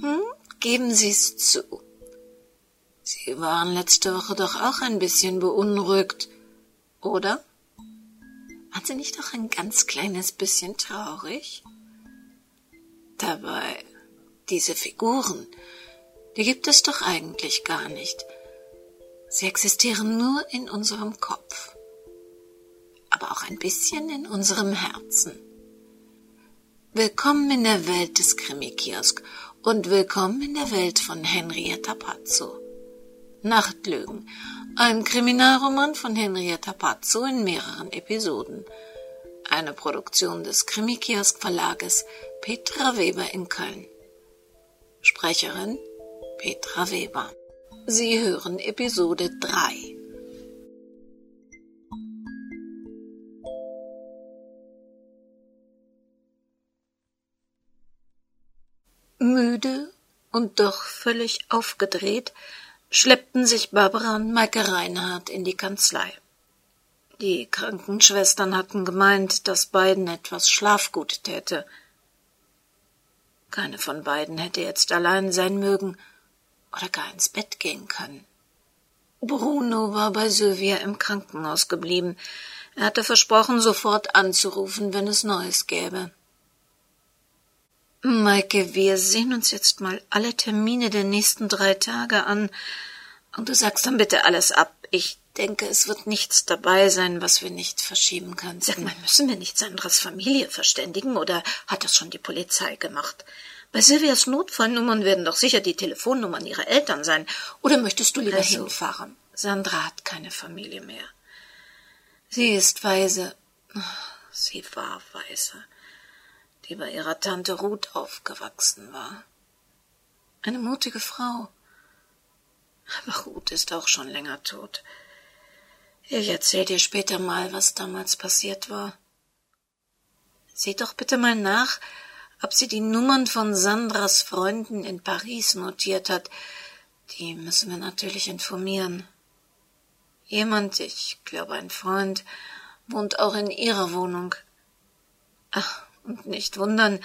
Hm? Geben Sie's zu. Sie waren letzte Woche doch auch ein bisschen beunruhigt, oder? Waren Sie nicht auch ein ganz kleines bisschen traurig? Dabei, diese Figuren, die gibt es doch eigentlich gar nicht. Sie existieren nur in unserem Kopf, aber auch ein bisschen in unserem Herzen. Willkommen in der Welt des Krimi-Kiosk und willkommen in der Welt von Henrietta Pazzo. Nachtlügen, ein Kriminalroman von Henrietta Pazzo in mehreren Episoden. Eine Produktion des Krimi-Kiosk Verlages Petra Weber in Köln. Sprecherin Petra Weber. Sie hören Episode 3. Müde und doch völlig aufgedreht schleppten sich Barbara und Maike Reinhardt in die Kanzlei. Die Krankenschwestern hatten gemeint, dass beiden etwas Schlafgut täte. Keine von beiden hätte jetzt allein sein mögen oder gar ins Bett gehen können. Bruno war bei Sylvia im Krankenhaus geblieben. Er hatte versprochen, sofort anzurufen, wenn es Neues gäbe. Maike, wir sehen uns jetzt mal alle Termine der nächsten drei Tage an, und du sagst dann bitte alles ab. Ich denke, es wird nichts dabei sein, was wir nicht verschieben können. Sag mal, müssen wir nicht Sandras Familie verständigen, oder hat das schon die Polizei gemacht? Bei Silvias Notfallnummern werden doch sicher die Telefonnummern ihrer Eltern sein. Oder möchtest du lieber Also, hinfahren? Sandra hat keine Familie mehr. Sie ist weise. Sie war weise. Die bei ihrer Tante Ruth aufgewachsen war. Eine mutige Frau. Aber Ruth ist auch schon länger tot. Ich erzähl dir später mal, was damals passiert war. Sieh doch bitte mal nach, ob sie die Nummern von Sandras Freunden in Paris notiert hat. Die müssen wir natürlich informieren. Jemand, ich glaube ein Freund, wohnt auch in ihrer Wohnung. Ach, und nicht wundern,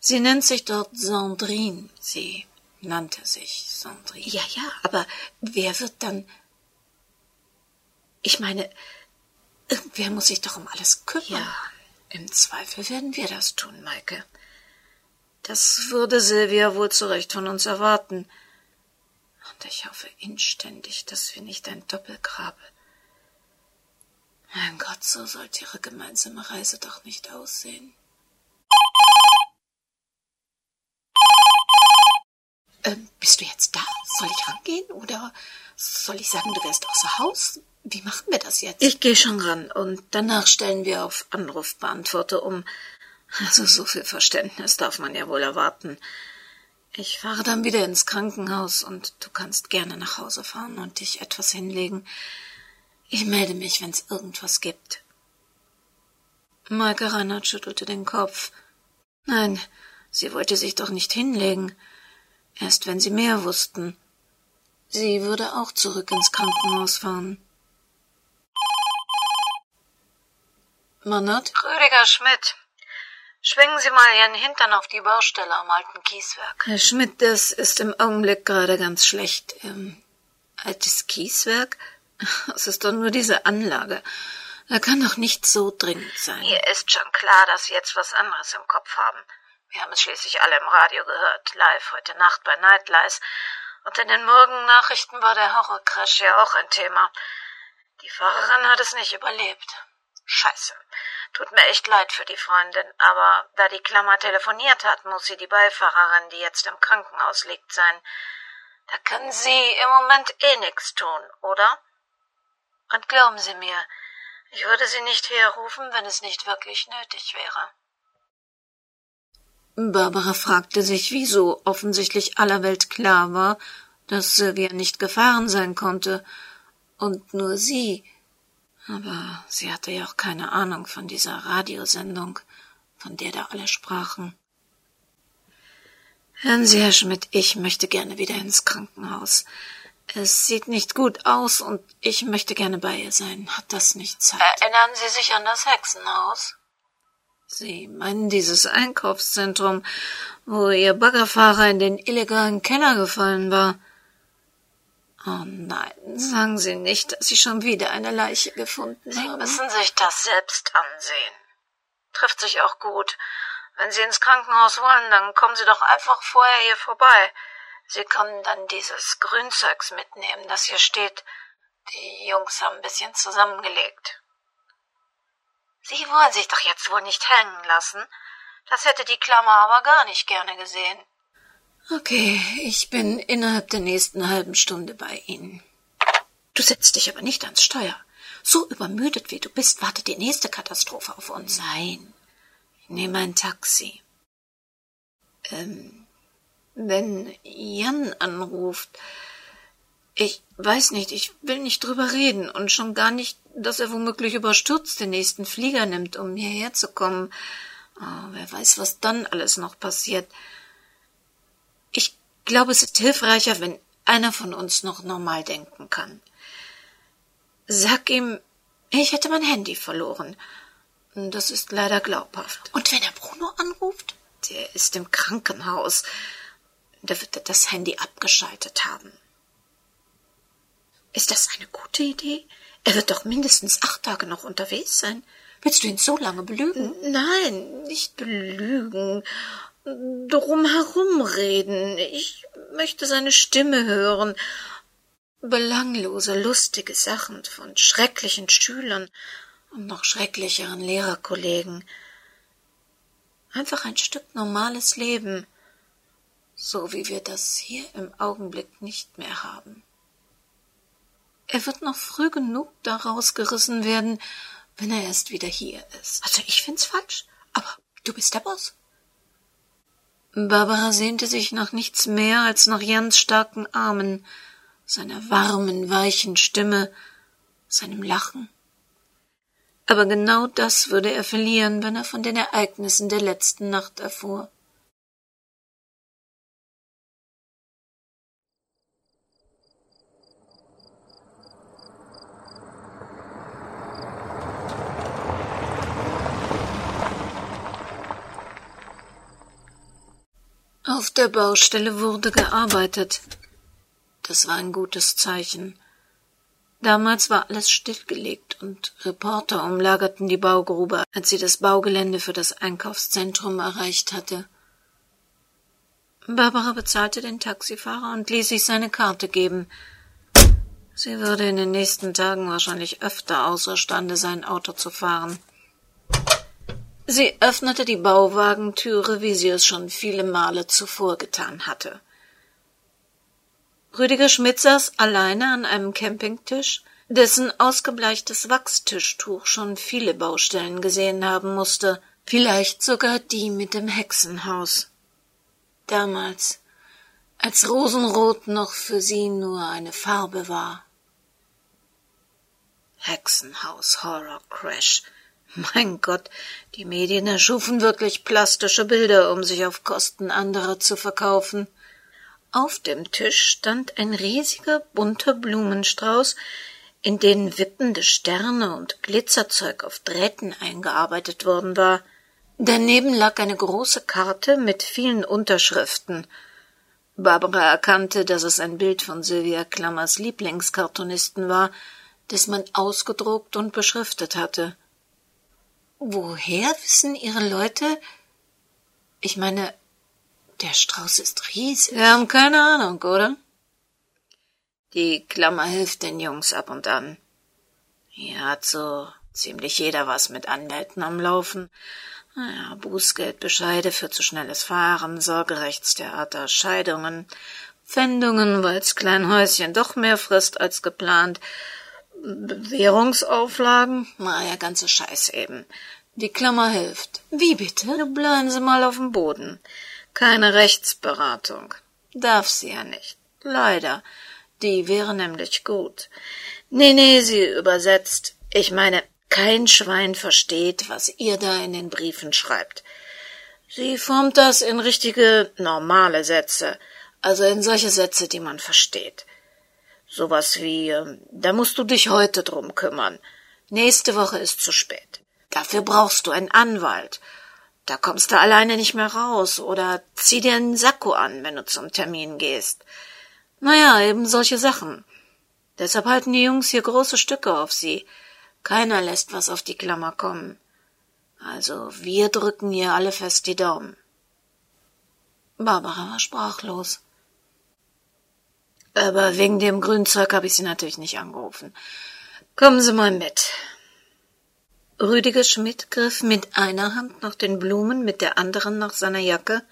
sie nennt sich dort Sandrine. Sie nannte sich Sandrine. Ja, ja, aber Wer wird dann. Ich meine, irgendwer muss sich doch um alles kümmern. Ja. Im Zweifel werden wir das tun, Maike. Das würde Silvia wohl zu Recht von uns erwarten. Und ich hoffe inständig, dass wir nicht ein Doppelgrab. Mein Gott, so sollte ihre gemeinsame Reise doch nicht aussehen. Ähm, bist du jetzt da? Soll ich rangehen oder soll ich sagen, du wärst außer Haus? Wie machen wir das jetzt? ich gehe schon ran und Danach stellen wir auf Anrufbeantworter um. Also so viel Verständnis darf man ja wohl erwarten. Ich fahre dann wieder ins Krankenhaus und du kannst gerne nach Hause fahren und dich etwas hinlegen. Ich melde mich, wenn's irgendwas gibt. Maike Reinhardt schüttelte den Kopf. Nein, sie wollte sich doch nicht hinlegen. Erst wenn sie mehr wussten. Sie würde auch zurück ins Krankenhaus fahren. Mannert? Rüdiger Schmidt. Schwingen Sie mal Ihren Hintern auf die Baustelle am alten Kieswerk. Herr Schmidt, das ist im Augenblick gerade ganz schlecht. Ähm, altes Kieswerk? Es ist doch nur diese Anlage. Da kann doch nicht so dringend sein. Mir ist schon klar, dass Sie jetzt was anderes im Kopf haben. Wir haben es schließlich alle im Radio gehört, live heute Nacht bei Nightlies. Und in den Morgennachrichten war der Horrorcrash ja auch ein Thema. Die Fahrerin hat es nicht überlebt. Scheiße. Tut mir echt leid für die Freundin, aber da die Klammer telefoniert hat, muss sie die Beifahrerin, die jetzt im Krankenhaus liegt, sein. Da können Sie im Moment eh nix tun, oder? Und glauben Sie mir, ich würde Sie nicht herrufen, wenn es nicht wirklich nötig wäre. Barbara fragte sich, wieso offensichtlich aller Welt klar war, dass Sylvia nicht gefahren sein konnte, und nur sie. Aber sie hatte ja auch keine Ahnung von dieser Radiosendung, von der da alle sprachen. Hören Sie, Herr Schmidt, ich möchte gerne wieder ins Krankenhaus. Es sieht nicht gut aus und ich möchte gerne bei ihr sein. Hat das nicht Zeit? Erinnern Sie sich an das Hexenhaus? Sie meinen dieses Einkaufszentrum, wo Ihr Baggerfahrer in den illegalen Keller gefallen war? Oh nein, sagen Sie nicht, dass Sie schon wieder eine Leiche gefunden Sie haben. müssen sich das selbst ansehen. Trifft sich auch gut. Wenn Sie ins Krankenhaus wollen, dann kommen Sie doch einfach vorher hier vorbei. Sie können dann dieses Grünzeugs mitnehmen, das hier steht. Die Jungs haben ein bisschen zusammengelegt. Sie wollen sich doch jetzt wohl nicht hängen lassen. Das hätte die Klammer aber gar nicht gerne gesehen. Okay, ich bin innerhalb der nächsten halben Stunde bei Ihnen. Du setzt dich aber nicht ans Steuer. So übermüdet wie du bist, wartet die nächste Katastrophe auf uns. Nein, ich nehme ein Taxi. Ähm, wenn Jan anruft, ich weiß nicht, ich will nicht drüber reden und schon gar nicht, dass er womöglich überstürzt den nächsten Flieger nimmt, um hierher zu kommen. Oh, wer weiß, was dann alles noch passiert. Ich glaube, es ist hilfreicher, wenn einer von uns noch normal denken kann. Sag ihm, ich hätte mein Handy verloren. Das ist leider glaubhaft. Und wenn er Bruno anruft? Der ist im Krankenhaus. Da wird er das Handy abgeschaltet haben. Ist das eine gute Idee? Er wird doch mindestens acht Tage noch unterwegs sein. Willst du ihn so lange belügen? Nein, nicht belügen. Drum herumreden. Ich möchte seine Stimme hören. Belanglose, lustige Sachen von schrecklichen Schülern und noch schrecklicheren Lehrerkollegen. Einfach ein Stück normales Leben, so wie wir das hier im Augenblick nicht mehr haben. Er wird noch früh genug daraus gerissen werden, wenn er erst wieder hier ist. Also ich find's falsch, aber du bist der Boss. Barbara sehnte sich nach nichts mehr als nach Jans starken Armen, seiner warmen, weichen Stimme, seinem Lachen. Aber genau das würde er verlieren, wenn er von den Ereignissen der letzten Nacht erfuhr. Auf der Baustelle wurde gearbeitet. Das war ein gutes Zeichen. Damals war alles stillgelegt und Reporter umlagerten die Baugrube, als sie das Baugelände für das Einkaufszentrum erreicht hatte. Barbara bezahlte den Taxifahrer und ließ sich seine Karte geben. Sie würde in den nächsten Tagen wahrscheinlich öfter außerstande sein, Auto zu fahren. Sie öffnete die Bauwagentüre, wie sie es schon viele Male zuvor getan hatte. Rüdiger Schmidt saß alleine an einem Campingtisch, dessen ausgebleichtes Wachstischtuch schon viele Baustellen gesehen haben musste, vielleicht sogar die mit dem Hexenhaus. Damals, als Rosenrot noch für sie nur eine Farbe war. Hexenhaus Horror Crash. Mein Gott, die Medien erschufen wirklich plastische Bilder, um sich auf Kosten anderer zu verkaufen. Auf dem Tisch stand ein riesiger bunter Blumenstrauß, in den wippende Sterne und Glitzerzeug auf Drähten eingearbeitet worden war. Daneben lag eine große Karte mit vielen Unterschriften. Barbara erkannte, dass es ein Bild von Sylvia Klammers Lieblingskartonisten war, das man ausgedruckt und beschriftet hatte. Woher wissen Ihre Leute? Ich meine, der Strauß ist riesig. Wir haben keine Ahnung, oder? Die Klammer hilft den Jungs ab und an. Hier hat so ziemlich jeder was mit Anwälten am Laufen. Naja, Bußgeldbescheide für zu schnelles Fahren, Sorgerechtstheater, Scheidungen, Pfändungen, weil's Kleinhäuschen doch mehr frisst als geplant, Bewährungsauflagen, naja, ganze Scheiß eben. Die Klammer hilft. Wie bitte? Bleiben Sie mal auf dem Boden. Keine Rechtsberatung. Darf sie ja nicht. Leider. Die wäre nämlich gut. Nee, nee, sie übersetzt. Ich meine, kein Schwein versteht, was ihr da in den Briefen schreibt. Sie formt das in richtige, normale Sätze, also in solche Sätze, die man versteht. Sowas wie, ähm, da musst du dich heute drum kümmern. Nächste Woche ist zu spät. Dafür brauchst du einen Anwalt. Da kommst du alleine nicht mehr raus oder zieh dir einen Sakko an, wenn du zum Termin gehst. Naja, eben solche Sachen. Deshalb halten die Jungs hier große Stücke auf sie. Keiner lässt was auf die Klammer kommen. Also wir drücken ihr alle fest die Daumen. Barbara war sprachlos. Aber wegen dem Grünzeug habe ich sie natürlich nicht angerufen. Kommen Sie mal mit. Rüdiger Schmidt griff mit einer Hand nach den Blumen, mit der anderen nach seiner Jacke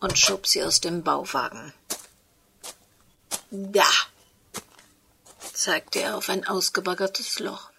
und schob sie aus dem Bauwagen. Da, zeigte er auf ein ausgebaggertes Loch.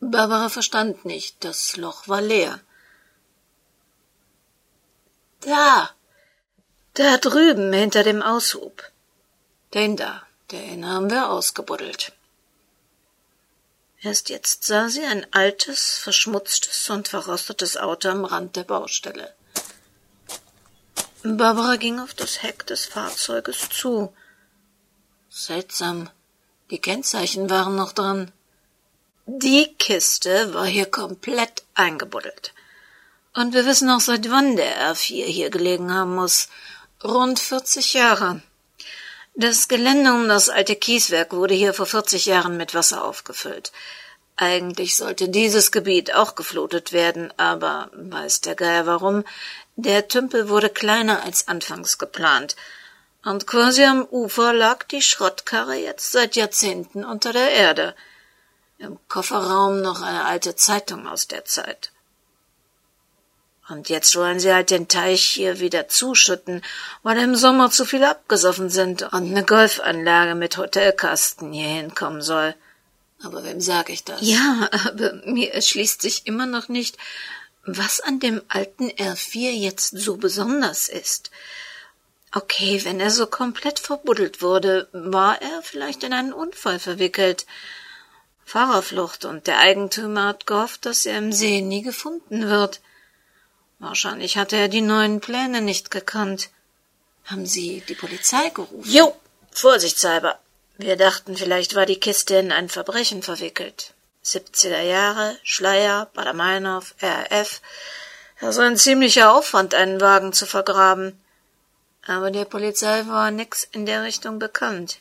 Barbara verstand nicht, das Loch war leer. Da, da drüben hinter dem Aushub. Den da, den haben wir ausgebuddelt. Erst jetzt sah sie ein altes, verschmutztes und verrostetes Auto am Rand der Baustelle. Barbara ging auf das Heck des Fahrzeuges zu. Seltsam, die Kennzeichen waren noch dran. Die Kiste war hier komplett eingebuddelt. Und wir wissen auch, seit wann der R4 hier gelegen haben muss. Rund 40 Jahre. Das Gelände um das alte Kieswerk wurde hier vor 40 Jahren mit Wasser aufgefüllt. Eigentlich sollte dieses Gebiet auch geflutet werden, aber weiß der Geier warum, der Tümpel wurde kleiner als anfangs geplant, und quasi am Ufer lag die Schrottkarre jetzt seit Jahrzehnten unter der Erde. Im Kofferraum noch eine alte Zeitung aus der Zeit. Und jetzt wollen sie halt den Teich hier wieder zuschütten, weil im Sommer zu viel abgesoffen sind und eine Golfanlage mit Hotelkasten hier hinkommen soll. Aber wem sag ich das? Ja, aber mir erschließt sich immer noch nicht, was an dem alten R4 jetzt so besonders ist. Okay, wenn er so komplett verbuddelt wurde, war er vielleicht in einen Unfall verwickelt. Fahrerflucht und der Eigentümer hat gehofft, dass er im See nie gefunden wird. Wahrscheinlich hatte er die neuen Pläne nicht gekannt. Haben Sie die Polizei gerufen? Jo, vorsichtshalber. Wir dachten, vielleicht war die Kiste in ein Verbrechen verwickelt. 70er Jahre, Schleier, Bader-Meinhof, RAF. Also ein ziemlicher Aufwand, einen Wagen zu vergraben. Aber der Polizei war nix in der Richtung bekannt.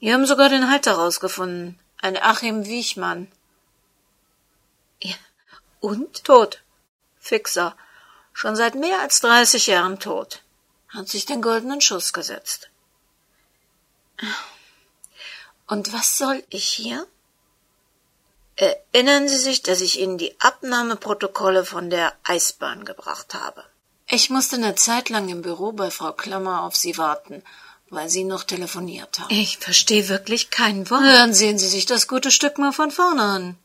Die haben sogar den Halter rausgefunden. Ein Achim Wiechmann. Ja. Und? Tot. Fixer schon seit mehr als dreißig Jahren tot, hat sich den goldenen Schuss gesetzt. Und was soll ich hier? Erinnern Sie sich, dass ich Ihnen die Abnahmeprotokolle von der Eisbahn gebracht habe. Ich musste eine Zeit lang im Büro bei Frau Klammer auf Sie warten, weil Sie noch telefoniert haben. Ich verstehe wirklich kein Wort. Dann sehen Sie sich das gute Stück mal von vorne an.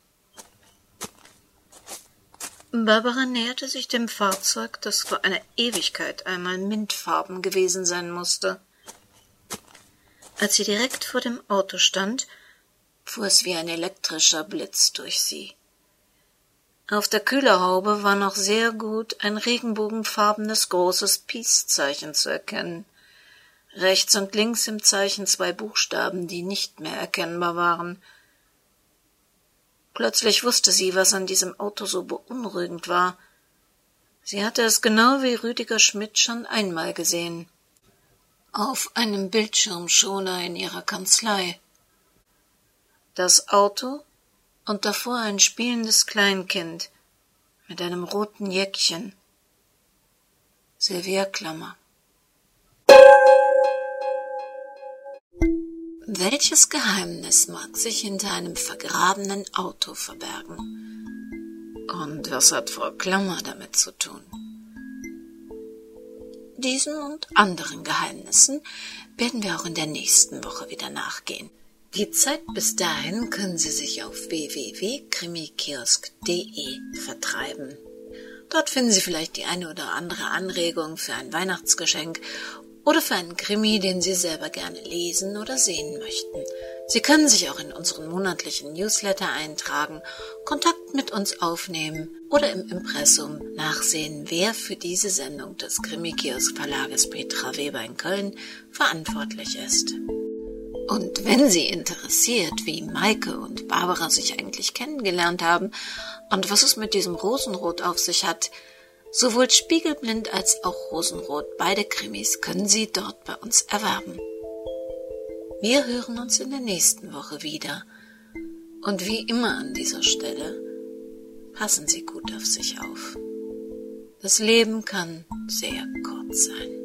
Barbara näherte sich dem Fahrzeug, das vor einer Ewigkeit einmal mintfarben gewesen sein musste. Als sie direkt vor dem Auto stand, fuhr es wie ein elektrischer Blitz durch sie. Auf der Kühlerhaube war noch sehr gut ein regenbogenfarbenes großes Peace-Zeichen zu erkennen. Rechts und links im Zeichen zwei Buchstaben, die nicht mehr erkennbar waren – Plötzlich wusste sie, was an diesem Auto so beunruhigend war. Sie hatte es genau wie Rüdiger Schmidt schon einmal gesehen. Auf einem Bildschirmschoner in ihrer Kanzlei. Das Auto und davor ein spielendes Kleinkind mit einem roten Jäckchen. Servierklammer. Welches Geheimnis mag sich hinter einem vergrabenen Auto verbergen? Und was hat Frau Klammer damit zu tun? Diesen und anderen Geheimnissen werden wir auch in der nächsten Woche wieder nachgehen. Die Zeit bis dahin können Sie sich auf www.krimikiosk.de vertreiben. Dort finden Sie vielleicht die eine oder andere Anregung für ein Weihnachtsgeschenk oder für einen Krimi, den Sie selber gerne lesen oder sehen möchten. Sie können sich auch in unseren monatlichen Newsletter eintragen, Kontakt mit uns aufnehmen oder im Impressum nachsehen, wer für diese Sendung des Krimi-Kiosk Verlages Petra Weber in Köln verantwortlich ist. Und wenn Sie interessiert, wie Maike und Barbara sich eigentlich kennengelernt haben und was es mit diesem Rosenrot auf sich hat, sowohl Spiegelblind als auch Rosenrot, beide Krimis können Sie dort bei uns erwerben. Wir hören uns in der nächsten Woche wieder. Und wie immer an dieser Stelle, passen Sie gut auf sich auf. Das Leben kann sehr kurz sein.